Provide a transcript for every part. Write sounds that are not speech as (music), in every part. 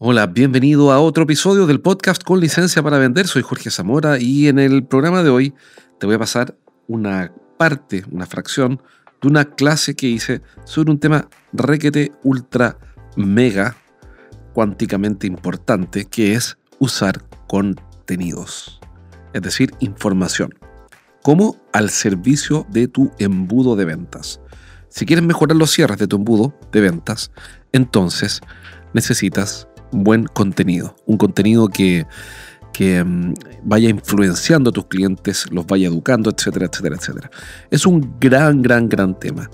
Hola, bienvenido a otro episodio del podcast con licencia para vender. Soy Jorge Zamora y en el programa de hoy te voy a pasar una parte, una fracción de una clase que hice sobre un tema requete ultra mega cuánticamente importante que es usar contenidos, es decir, información, como al servicio de tu embudo de ventas. Si quieres mejorar los cierres de tu embudo de ventas, entonces necesitas buen contenido, un contenido que, que mm, vaya influenciando a tus clientes, los vaya educando, etcétera, etcétera, etcétera. Es un gran, gran, gran tema.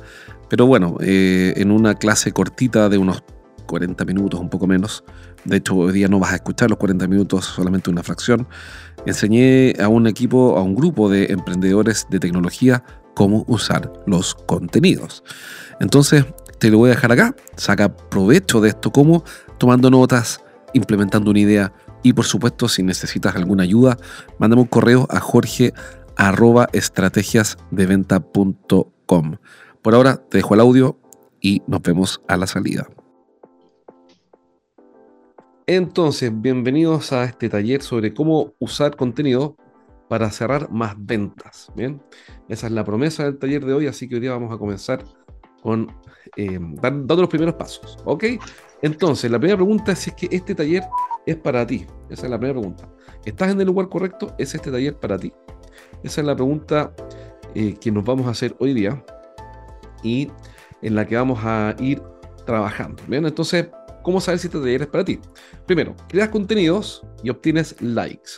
Pero bueno, eh, en una clase cortita de unos 40 minutos, un poco menos, de hecho hoy día no vas a escuchar los 40 minutos, solamente una fracción, enseñé a un equipo, a un grupo de emprendedores de tecnología cómo usar los contenidos. Entonces, te lo voy a dejar acá, saca provecho de esto, cómo tomando notas, implementando una idea y por supuesto si necesitas alguna ayuda, mándame un correo a jorge estrategiasdeventa.com. Por ahora te dejo el audio y nos vemos a la salida. Entonces, bienvenidos a este taller sobre cómo usar contenido para cerrar más ventas. Bien, esa es la promesa del taller de hoy, así que hoy día vamos a comenzar con eh, dando los primeros pasos. ¿Ok? Entonces, la primera pregunta es si es que este taller es para ti. Esa es la primera pregunta. ¿Estás en el lugar correcto? ¿Es este taller para ti? Esa es la pregunta eh, que nos vamos a hacer hoy día y en la que vamos a ir trabajando. Bien, entonces, ¿cómo saber si este taller es para ti? Primero, creas contenidos y obtienes likes.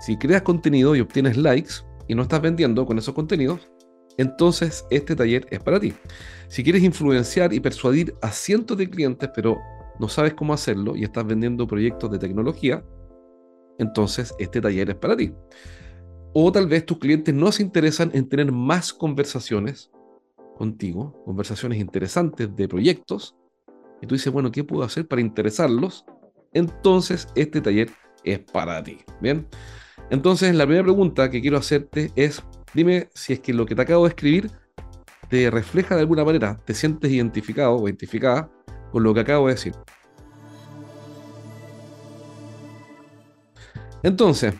Si creas contenido y obtienes likes y no estás vendiendo con esos contenidos, entonces este taller es para ti. Si quieres influenciar y persuadir a cientos de clientes, pero no sabes cómo hacerlo y estás vendiendo proyectos de tecnología, entonces este taller es para ti. O tal vez tus clientes no se interesan en tener más conversaciones contigo, conversaciones interesantes de proyectos, y tú dices, bueno, ¿qué puedo hacer para interesarlos? Entonces este taller es para ti. Bien. Entonces la primera pregunta que quiero hacerte es, dime si es que lo que te acabo de escribir te refleja de alguna manera, te sientes identificado o identificada con lo que acabo de decir. Entonces,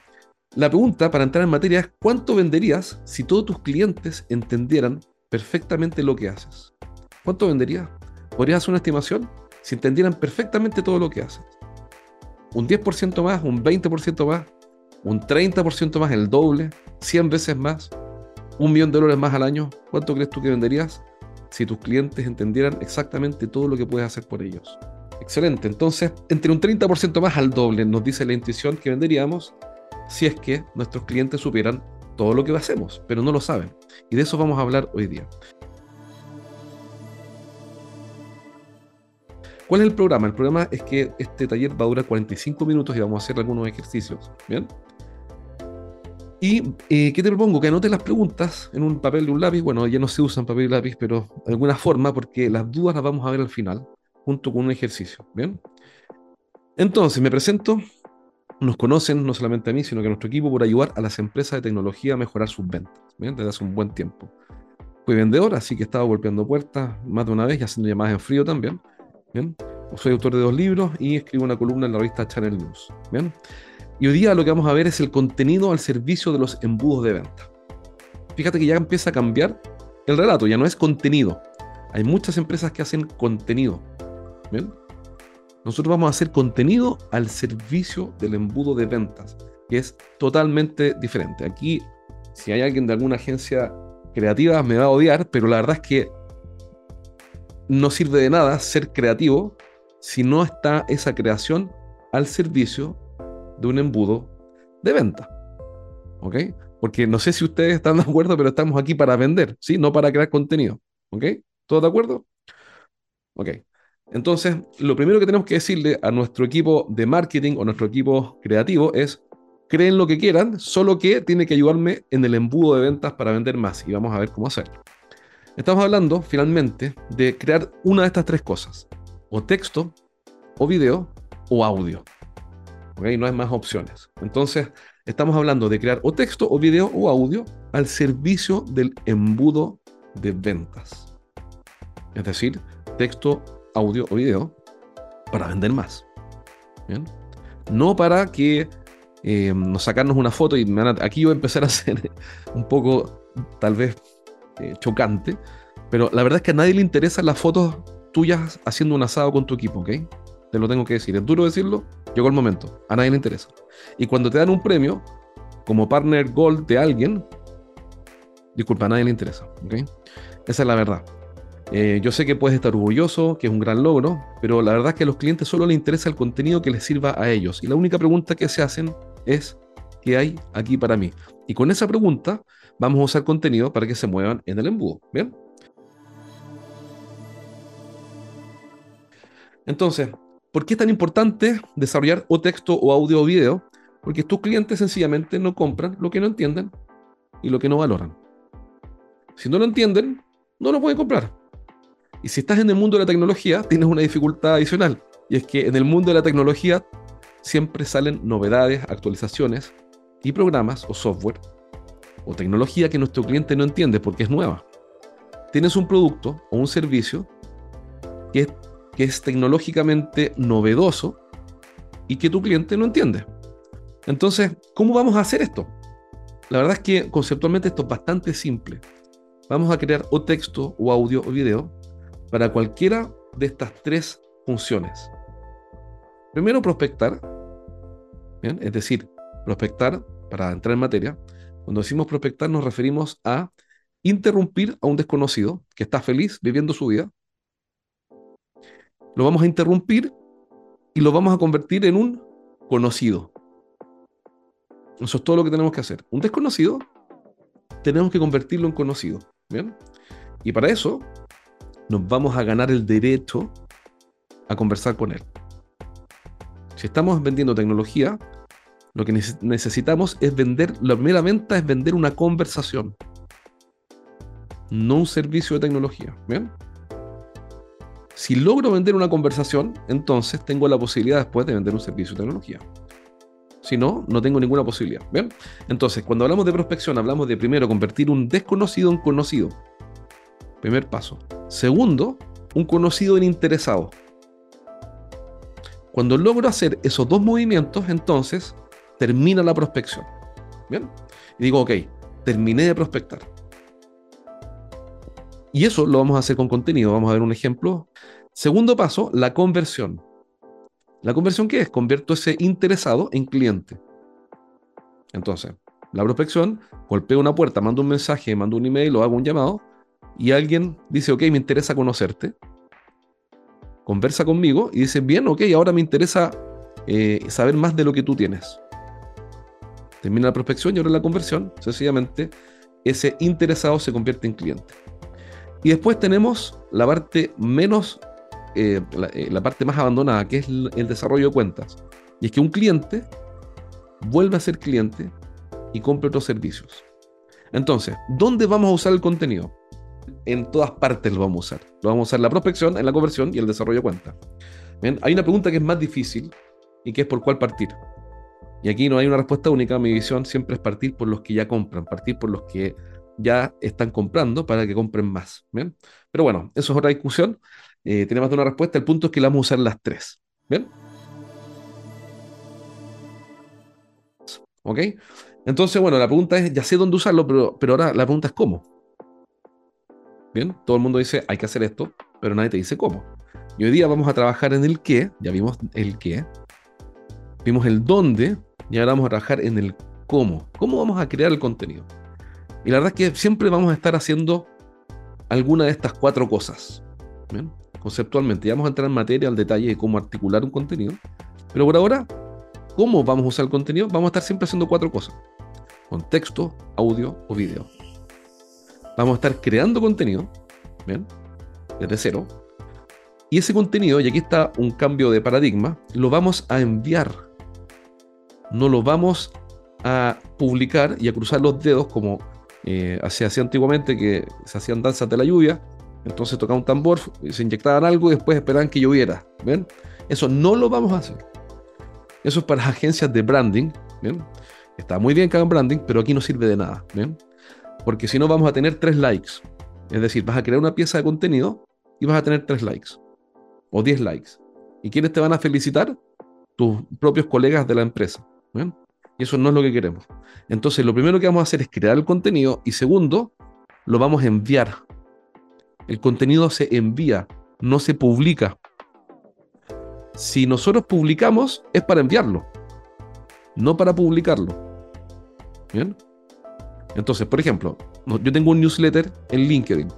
la pregunta para entrar en materia es, ¿cuánto venderías si todos tus clientes entendieran perfectamente lo que haces? ¿Cuánto venderías? ¿Podrías hacer una estimación? Si entendieran perfectamente todo lo que haces. ¿Un 10% más? ¿Un 20% más? ¿Un 30% más? ¿El doble? ¿100 veces más? Un millón de dólares más al año, ¿cuánto crees tú que venderías si tus clientes entendieran exactamente todo lo que puedes hacer por ellos? Excelente, entonces entre un 30% más al doble nos dice la intuición que venderíamos si es que nuestros clientes supieran todo lo que hacemos, pero no lo saben. Y de eso vamos a hablar hoy día. ¿Cuál es el programa? El programa es que este taller va a durar 45 minutos y vamos a hacer algunos ejercicios. ¿Bien? ¿Y eh, qué te propongo? Que anotes las preguntas en un papel y un lápiz. Bueno, ya no se usan papel y lápiz, pero de alguna forma, porque las dudas las vamos a ver al final, junto con un ejercicio. ¿Bien? Entonces, me presento. Nos conocen no solamente a mí, sino que a nuestro equipo por ayudar a las empresas de tecnología a mejorar sus ventas. ¿Bien? Desde hace un buen tiempo. Fui vendedor, así que estaba golpeando puertas más de una vez y haciendo llamadas en frío también. ¿Bien? Soy autor de dos libros y escribo una columna en la revista Channel News. ¿Bien? Y hoy día lo que vamos a ver es el contenido al servicio de los embudos de venta. Fíjate que ya empieza a cambiar el relato, ya no es contenido. Hay muchas empresas que hacen contenido. Nosotros vamos a hacer contenido al servicio del embudo de ventas, que es totalmente diferente. Aquí, si hay alguien de alguna agencia creativa, me va a odiar, pero la verdad es que no sirve de nada ser creativo si no está esa creación al servicio de un embudo de venta. ¿Ok? Porque no sé si ustedes están de acuerdo, pero estamos aquí para vender, ¿sí? No para crear contenido. ¿Ok? ¿Todos de acuerdo? Ok. Entonces, lo primero que tenemos que decirle a nuestro equipo de marketing o nuestro equipo creativo es, creen lo que quieran, solo que tiene que ayudarme en el embudo de ventas para vender más y vamos a ver cómo hacerlo. Estamos hablando finalmente de crear una de estas tres cosas, o texto, o video, o audio. No hay más opciones. Entonces, estamos hablando de crear o texto, o video, o audio al servicio del embudo de ventas. Es decir, texto, audio o video para vender más. No para que eh, nos sacarnos una foto y aquí voy a empezar a ser (laughs) un poco, tal vez, eh, chocante, pero la verdad es que a nadie le interesan las fotos tuyas haciendo un asado con tu equipo, ¿ok? Te lo tengo que decir. Es duro decirlo, llegó el momento. A nadie le interesa. Y cuando te dan un premio, como partner gold de alguien, disculpa, a nadie le interesa, ¿ok? Esa es la verdad. Eh, yo sé que puedes estar orgulloso, que es un gran logro, pero la verdad es que a los clientes solo les interesa el contenido que les sirva a ellos. Y la única pregunta que se hacen es, ¿qué hay aquí para mí? Y con esa pregunta vamos a usar contenido para que se muevan en el embudo. ¿Bien? Entonces, ¿por qué es tan importante desarrollar o texto o audio o video? Porque tus clientes sencillamente no compran lo que no entienden y lo que no valoran. Si no lo entienden, no lo pueden comprar. Y si estás en el mundo de la tecnología, tienes una dificultad adicional. Y es que en el mundo de la tecnología siempre salen novedades, actualizaciones y programas o software o tecnología que nuestro cliente no entiende porque es nueva. Tienes un producto o un servicio que es, que es tecnológicamente novedoso y que tu cliente no entiende. Entonces, ¿cómo vamos a hacer esto? La verdad es que conceptualmente esto es bastante simple. Vamos a crear o texto o audio o video para cualquiera de estas tres funciones. Primero, prospectar. Es decir, prospectar para entrar en materia. Cuando decimos prospectar nos referimos a interrumpir a un desconocido que está feliz viviendo su vida. Lo vamos a interrumpir y lo vamos a convertir en un conocido. Eso es todo lo que tenemos que hacer. Un desconocido tenemos que convertirlo en conocido. ¿Bien? Y para eso nos vamos a ganar el derecho a conversar con él. Si estamos vendiendo tecnología, lo que necesitamos es vender, la primera venta es vender una conversación, no un servicio de tecnología. ¿Bien? Si logro vender una conversación, entonces tengo la posibilidad después de vender un servicio de tecnología. Si no, no tengo ninguna posibilidad. ¿Bien? Entonces, cuando hablamos de prospección, hablamos de primero convertir un desconocido en conocido. Primer paso. Segundo, un conocido en interesado. Cuando logro hacer esos dos movimientos, entonces termina la prospección. ¿Bien? Y digo, ok, terminé de prospectar. Y eso lo vamos a hacer con contenido. Vamos a ver un ejemplo. Segundo paso, la conversión. ¿La conversión qué es? Convierto ese interesado en cliente. Entonces, la prospección, golpeo una puerta, mando un mensaje, mando un email o hago un llamado y alguien dice, ok, me interesa conocerte. Conversa conmigo y dice, bien, ok, ahora me interesa eh, saber más de lo que tú tienes. Termina la prospección y ahora la conversión, sencillamente, ese interesado se convierte en cliente. Y después tenemos la parte menos eh, eh, la, parte más abandonada, que es el, desarrollo de cuentas. Y es que un cliente vuelve a ser cliente y compra otros servicios. Entonces, ¿dónde vamos a usar el contenido? En todas partes lo vamos a usar. Lo vamos a usar en la prospección, en la conversión y el desarrollo de cuentas. Hay una pregunta que es más difícil y que es por cuál partir. Y aquí no hay una respuesta única. Mi visión siempre es partir por los que ya compran, partir por los que ya están comprando para que compren más. ¿bien? Pero bueno, eso es otra discusión. Eh, tiene más de una respuesta. El punto es que la vamos a usar las tres. ¿Bien? ¿Ok? Entonces, bueno, la pregunta es, ya sé dónde usarlo, pero, pero ahora la pregunta es cómo. Bien, todo el mundo dice, hay que hacer esto, pero nadie te dice cómo. Y hoy día vamos a trabajar en el qué, ya vimos el qué, vimos el dónde, y ahora vamos a trabajar en el cómo. ¿Cómo vamos a crear el contenido? Y la verdad es que siempre vamos a estar haciendo alguna de estas cuatro cosas. ¿Bien? conceptualmente. Ya vamos a entrar en materia, al detalle de cómo articular un contenido. Pero por ahora, ¿cómo vamos a usar el contenido? Vamos a estar siempre haciendo cuatro cosas. Con texto, audio o video. Vamos a estar creando contenido. Desde cero. Y ese contenido, y aquí está un cambio de paradigma, lo vamos a enviar. No lo vamos a publicar y a cruzar los dedos como eh, se hacía antiguamente, que se hacían danzas de la lluvia. Entonces tocaba un tambor, se inyectaban algo y después esperaban que lloviera. ¿ven? Eso no lo vamos a hacer. Eso es para las agencias de branding. ¿bien? Está muy bien que hagan branding, pero aquí no sirve de nada. Porque si no vamos a tener tres likes. Es decir, vas a crear una pieza de contenido y vas a tener tres likes o 10 likes. ¿Y quiénes te van a felicitar? Tus propios colegas de la empresa. Y eso no es lo que queremos. Entonces, lo primero que vamos a hacer es crear el contenido y segundo, lo vamos a enviar. El contenido se envía, no se publica. Si nosotros publicamos, es para enviarlo, no para publicarlo. ¿Bien? Entonces, por ejemplo, yo tengo un newsletter en LinkedIn.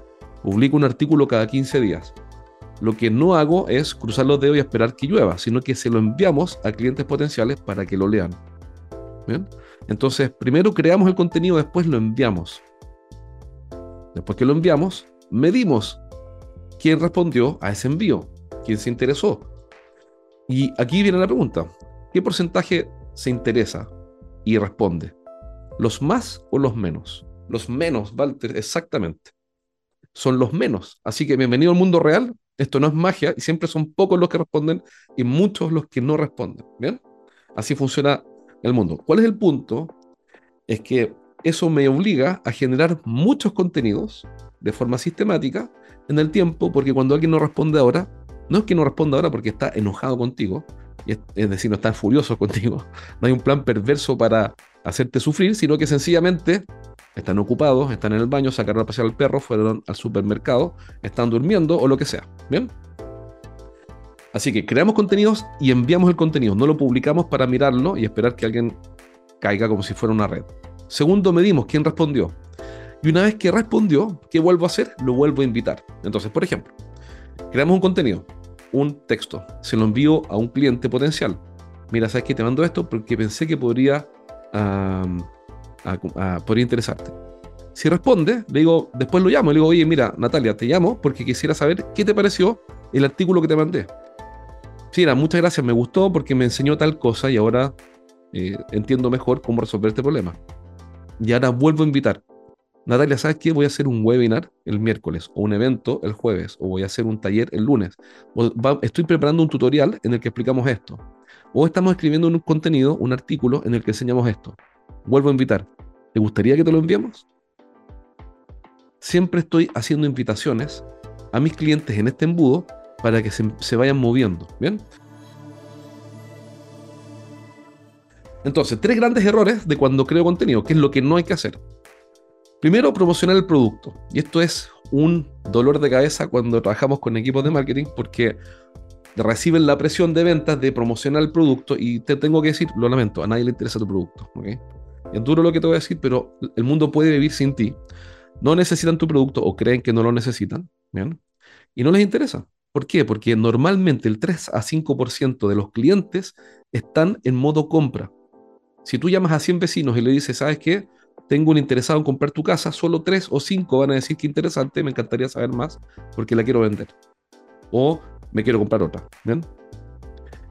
Publico un artículo cada 15 días. Lo que no hago es cruzar los dedos y esperar que llueva, sino que se lo enviamos a clientes potenciales para que lo lean. Entonces, primero creamos el contenido, después lo enviamos. Después que lo enviamos, medimos quién respondió a ese envío, quién se interesó. Y aquí viene la pregunta, ¿qué porcentaje se interesa y responde? ¿Los más o los menos? Los menos, Walter, exactamente. Son los menos. Así que bienvenido al mundo real, esto no es magia y siempre son pocos los que responden y muchos los que no responden. ¿Bien? Así funciona el mundo. ¿Cuál es el punto? Es que eso me obliga a generar muchos contenidos de forma sistemática en el tiempo, porque cuando alguien no responde ahora, no es que no responda ahora porque está enojado contigo, es, decir, no está furioso (laughs) contigo, no hay un plan perverso para hacerte sufrir, sino que sencillamente están ocupados, están en el baño, sacaron a pasear al perro, fueron al supermercado, están durmiendo o lo que sea. ¿Bien? Así que creamos contenidos y enviamos el contenido. No lo publicamos para mirarlo y esperar que alguien caiga como si fuera una red. Segundo, medimos quién respondió. Y una vez que respondió, ¿qué vuelvo a hacer? Lo vuelvo a invitar. Entonces, por ejemplo, creamos un contenido, un texto, se lo envío a un cliente potencial. Mira, ¿sabes qué? Te mando esto porque pensé que podría podría interesarte. Si responde, le digo, después lo llamo, le digo, oye, mira, Natalia, te llamo porque quisiera saber qué te pareció el artículo que te mandé. Sí, era, muchas gracias, me gustó porque me enseñó tal cosa y ahora eh, entiendo mejor cómo resolver este problema. Y ahora vuelvo a invitar. Natalia, ¿sabes qué? Voy a hacer un webinar el miércoles, o un evento el jueves, o voy a hacer un taller el lunes. Estoy preparando un tutorial en el que explicamos esto. O estamos escribiendo un contenido, un artículo en el que enseñamos esto vuelvo a invitar. ¿Te gustaría que te lo enviemos? Siempre estoy haciendo invitaciones a mis clientes en este embudo para que se, vayan moviendo. ¿Bien? Entonces, tres grandes errores de cuando creo contenido, que es lo que no hay que hacer. Primero, promocionar el producto. Y esto es un dolor de cabeza cuando trabajamos con equipos de marketing porque reciben la presión de ventas de promocionar el producto y te tengo que decir, lo lamento, a nadie le interesa tu producto. ¿okay? Es duro lo que te voy a decir, pero el mundo puede vivir sin ti. No necesitan tu producto o creen que no lo necesitan, ¿bien? Y no les interesa. ¿Por qué? Porque normalmente el 3 a 5% de los clientes están en modo compra. Si tú llamas a 100 vecinos y le dices, ¿sabes qué? Tengo un interesado en comprar tu casa, solo 3 o 5 van a decir que interesante, me encantaría saber más porque la quiero vender. O me quiero comprar otra. ¿Bien?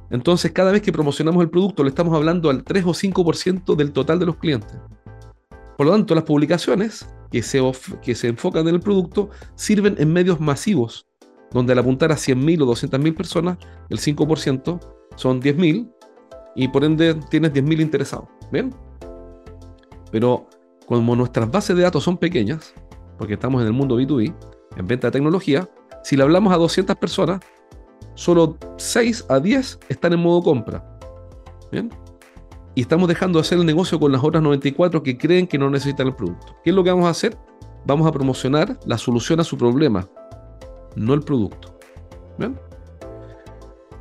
Entonces, cada vez que promocionamos el producto, le estamos hablando al 3 o 5% del total de los clientes. Por lo tanto, las publicaciones que se, que se enfocan en el producto sirven en medios masivos, donde al apuntar a 100.000 o 200.000 personas, el 5% son 10.000 y por ende tienes 10.000 interesados. ¿Bien? Pero como nuestras bases de datos son pequeñas, porque estamos en el mundo B2B, en venta de tecnología, si le hablamos a 200 personas, solo 6 a 10 están en modo compra. ¿Bien? Y estamos dejando de hacer el negocio con las otras 94 que creen que no necesitan el producto. ¿Qué es lo que vamos a hacer? Vamos a promocionar la solución a su problema, no el producto.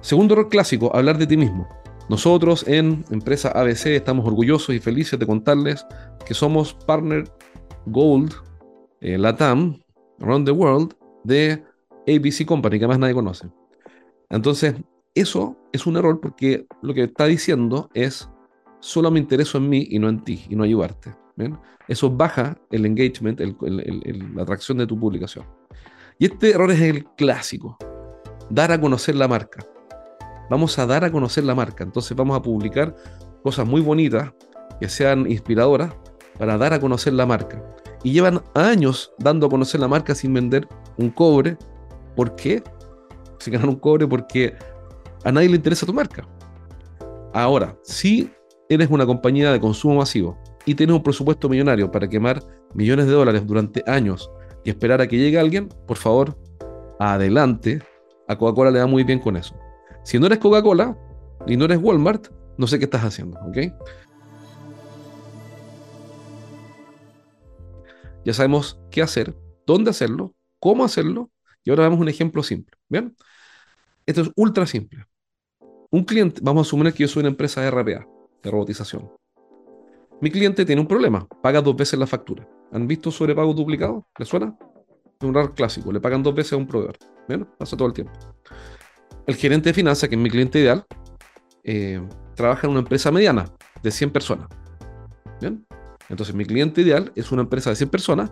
Segundo error clásico, hablar de ti mismo. Nosotros en empresa ABC estamos orgullosos y felices de contarles que somos partner Gold eh, Latam Around the World de ABC Company, que más nadie conoce. Entonces, eso es un error porque lo que está diciendo es, solo me intereso en mí y no en ti, y no ayudarte. Eso baja el engagement, la atracción de tu publicación. Y este error es el clásico. dar a conocer la marca. Vamos a dar a conocer la marca. Entonces vamos a publicar cosas muy bonitas, que sean inspiradoras, para dar a conocer la marca. Y llevan años dando a conocer la marca sin vender un cobre. ¿Por qué? Si ganan un cobre porque a nadie le interesa tu marca. Ahora, si eres una compañía de consumo masivo y tienes un presupuesto millonario para quemar millones de dólares durante años y esperar a que llegue alguien, por favor, adelante. A Coca-Cola le da muy bien con eso. Si no eres Coca-Cola y no eres Walmart, no sé qué estás haciendo, ¿ok? Ya sabemos qué hacer, dónde hacerlo, cómo hacerlo, y ahora vemos un ejemplo simple. ¿Bien? Esto es ultra simple. Un cliente, vamos a asumir que yo soy una empresa de RPA, de robotización. Mi cliente tiene un problema, paga dos veces la factura. ¿Han visto sobrepago duplicado? ¿Le suena? Es un raro clásico, le pagan dos veces a un proveedor. ¿Bien? Pasa todo el tiempo. El gerente de finanzas, que es mi cliente ideal, eh, trabaja en una empresa mediana de 100 personas. ¿Bien? Entonces mi cliente ideal es una empresa de 100 personas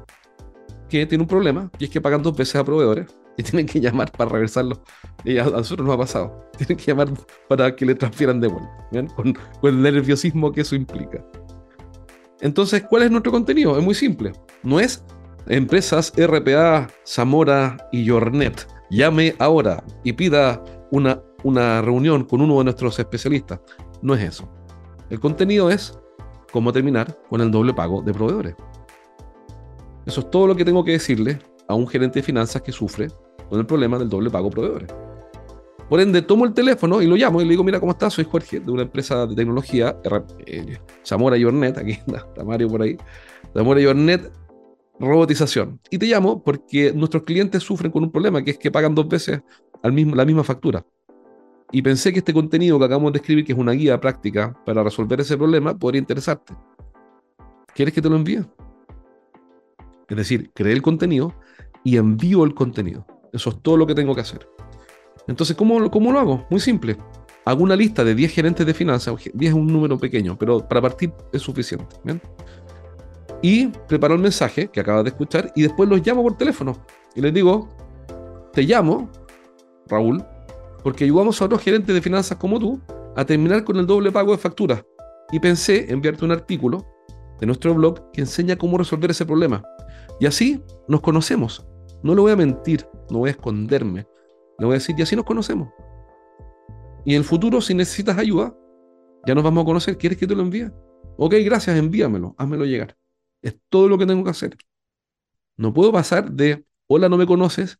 que tiene un problema y es que pagan dos veces a proveedores y tienen que llamar para regresarlo. Y a, nosotros nos ha pasado. Tienen que llamar para que le transfieran de vuelta, con, con, el nerviosismo que eso implica. Entonces, ¿cuál es nuestro contenido? Es muy simple. No es empresas RPA, Zamora y Yornet. Llame ahora y pida una, una reunión con uno de nuestros especialistas. No es eso. El contenido es cómo terminar con el doble pago de proveedores. Eso es todo lo que tengo que decirle a un gerente de finanzas que sufre con el problema del doble pago de proveedores. Por ende, tomo el teléfono y lo llamo y le digo, mira, ¿cómo estás? Soy Jorge, de una empresa de tecnología, eh, Zamora y Ornet, aquí (laughs) está Mario por ahí, Zamora y Ornet, robotización. Y te llamo porque nuestros clientes sufren con un problema, que es que pagan dos veces al mismo, la misma factura. Y pensé que este contenido que acabamos de escribir, que es una guía práctica para resolver ese problema, podría interesarte. ¿Quieres que te lo envíe? Es decir, creé el contenido y envío el contenido. Eso es todo lo que tengo que hacer. Entonces, ¿cómo, cómo lo hago? Muy simple. Hago una lista de 10 gerentes de finanzas. 10 es un número pequeño, pero para partir es suficiente. Y preparo el mensaje que acabas de escuchar y después los llamo por teléfono. Y les digo, te llamo, Raúl, porque ayudamos a otros gerentes de finanzas como tú a terminar con el doble pago de facturas. Y pensé enviarte un artículo de nuestro blog que enseña cómo resolver ese problema. Y así nos conocemos. No le voy a mentir, no voy a esconderme. Le voy a decir, y así nos conocemos. Y en el futuro, si necesitas ayuda, ya nos vamos a conocer. ¿Quieres que te lo envíe? Ok, gracias, envíamelo, házmelo llegar. Es todo lo que tengo que hacer. No puedo pasar de, hola, no me conoces,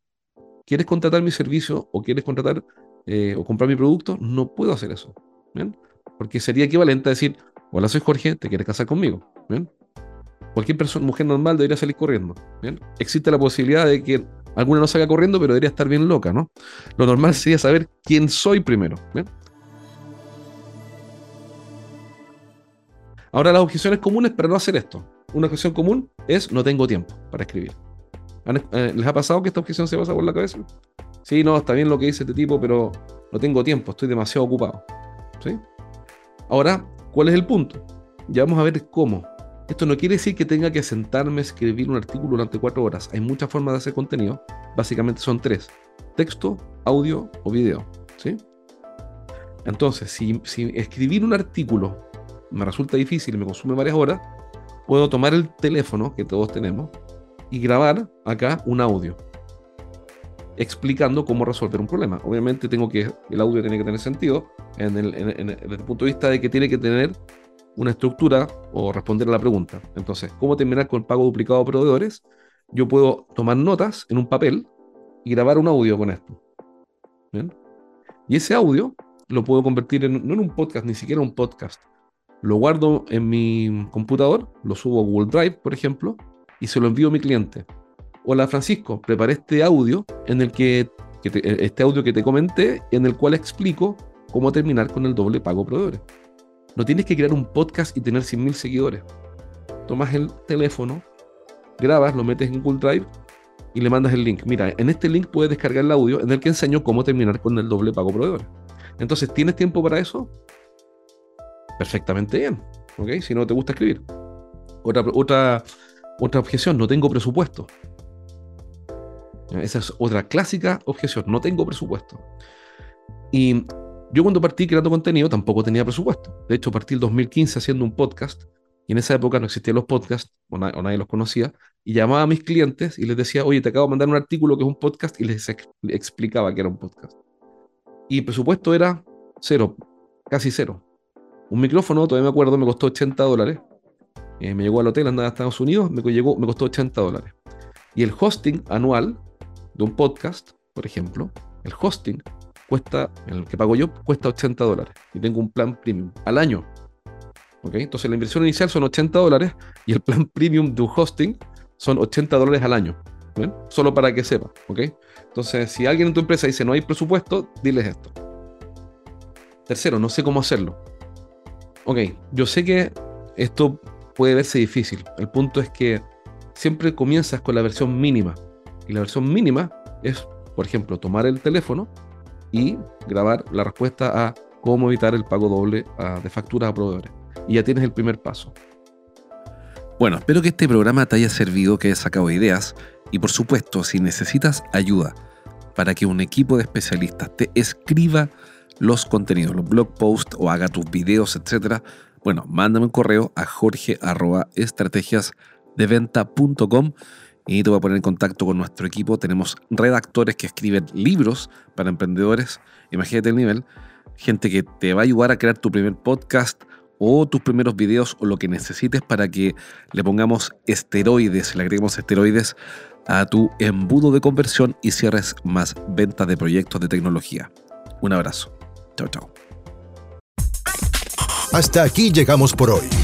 ¿quieres contratar mi servicio o quieres contratar eh, o comprar mi producto? No puedo hacer eso. ¿bien? Porque sería equivalente a decir, hola, soy Jorge, ¿te quieres casar conmigo? ¿bien? Cualquier persona, mujer normal debería salir corriendo. ¿bien? Existe la posibilidad de que alguna no salga corriendo, pero debería estar bien loca, ¿no? Lo normal sería saber quién soy primero. ¿bien? Ahora, las objeciones comunes para no hacer esto. Una objeción común es no tengo tiempo para escribir. Eh, ¿Les ha pasado que esta objeción se pasa por la cabeza? Sí, no, está bien lo que dice este tipo, pero no tengo tiempo, estoy demasiado ocupado. ¿Sí? Ahora, ¿cuál es el punto? Ya vamos a ver cómo. Esto no quiere decir que tenga que sentarme a escribir un artículo durante cuatro horas. Hay muchas formas de hacer contenido. Básicamente son tres. Texto, audio o video. ¿sí? Entonces, si, escribir un artículo me resulta difícil y me consume varias horas, puedo tomar el teléfono que todos tenemos y grabar acá un audio explicando cómo resolver un problema. Obviamente tengo que, el audio tiene que tener sentido en el, desde el punto de vista de que tiene que tener una estructura o responder a la pregunta. Entonces, ¿cómo terminar con el pago duplicado a proveedores? Yo puedo tomar notas en un papel y grabar un audio con esto. Y ese audio lo puedo convertir en, no en un podcast, ni siquiera un podcast. Lo guardo en mi computador, lo subo a Google Drive, por ejemplo, y se lo envío a mi cliente. Hola Francisco, preparé este audio en el que, este audio que te comenté, en el cual explico cómo terminar con el doble pago proveedores. No tienes que crear un podcast y tener 100.000 seguidores. Tomas el teléfono, grabas, lo metes en Google Drive y le mandas el link. Mira, en este link puedes descargar el audio en el que enseño cómo terminar con el doble pago proveedores. Entonces, ¿tienes tiempo para eso? Perfectamente bien. ¿Ok? Si no te gusta escribir. Otra, otra, otra objeción, no tengo presupuesto. Esa es otra clásica objeción. No tengo presupuesto. Y yo cuando partí creando contenido tampoco tenía presupuesto. De hecho, partí el 2015 haciendo un podcast y en esa época no existían los podcasts o, nadie los conocía y llamaba a mis clientes y les decía, oye, te acabo de mandar un artículo que es un podcast y les explicaba que era un podcast. Y el presupuesto era cero, casi cero. Un micrófono, todavía me acuerdo, me costó 80 dólares. Eh, me llegó al hotel, andaba a Estados Unidos, me, llegó, me costó 80 dólares. Y el hosting anual de un podcast, por ejemplo, el hosting cuesta, el que pago yo, cuesta 80 dólares. Y tengo un plan premium al año. Entonces la inversión inicial son 80 dólares y el plan premium de un hosting son 80 dólares al año. Solo para que sepa. Entonces, si alguien en tu empresa dice no hay presupuesto, diles esto. Tercero, no sé cómo hacerlo. Ok, yo sé que esto puede verse difícil. El punto es que siempre comienzas con la versión mínima. Y la versión mínima es, por ejemplo, tomar el teléfono y grabar la respuesta a cómo evitar el pago doble de facturas a proveedores. Y ya tienes el primer paso. Bueno, espero que este programa te haya servido, que hayas sacado ideas y por supuesto, si necesitas ayuda para que un equipo de especialistas te escriba los contenidos, los blog posts o haga tus videos, etc., bueno, mándame un correo a jorge.estrategiasdeventa.com y te voy a poner en contacto con nuestro equipo. Tenemos redactores que escriben libros para emprendedores. Imagínate el nivel. Gente que te va a ayudar a crear tu primer podcast o tus primeros videos o lo que necesites para que le pongamos esteroides, le agreguemos esteroides a tu embudo de conversión y cierres más ventas de proyectos de tecnología. Un abrazo. Chao, chao. Hasta aquí llegamos por hoy.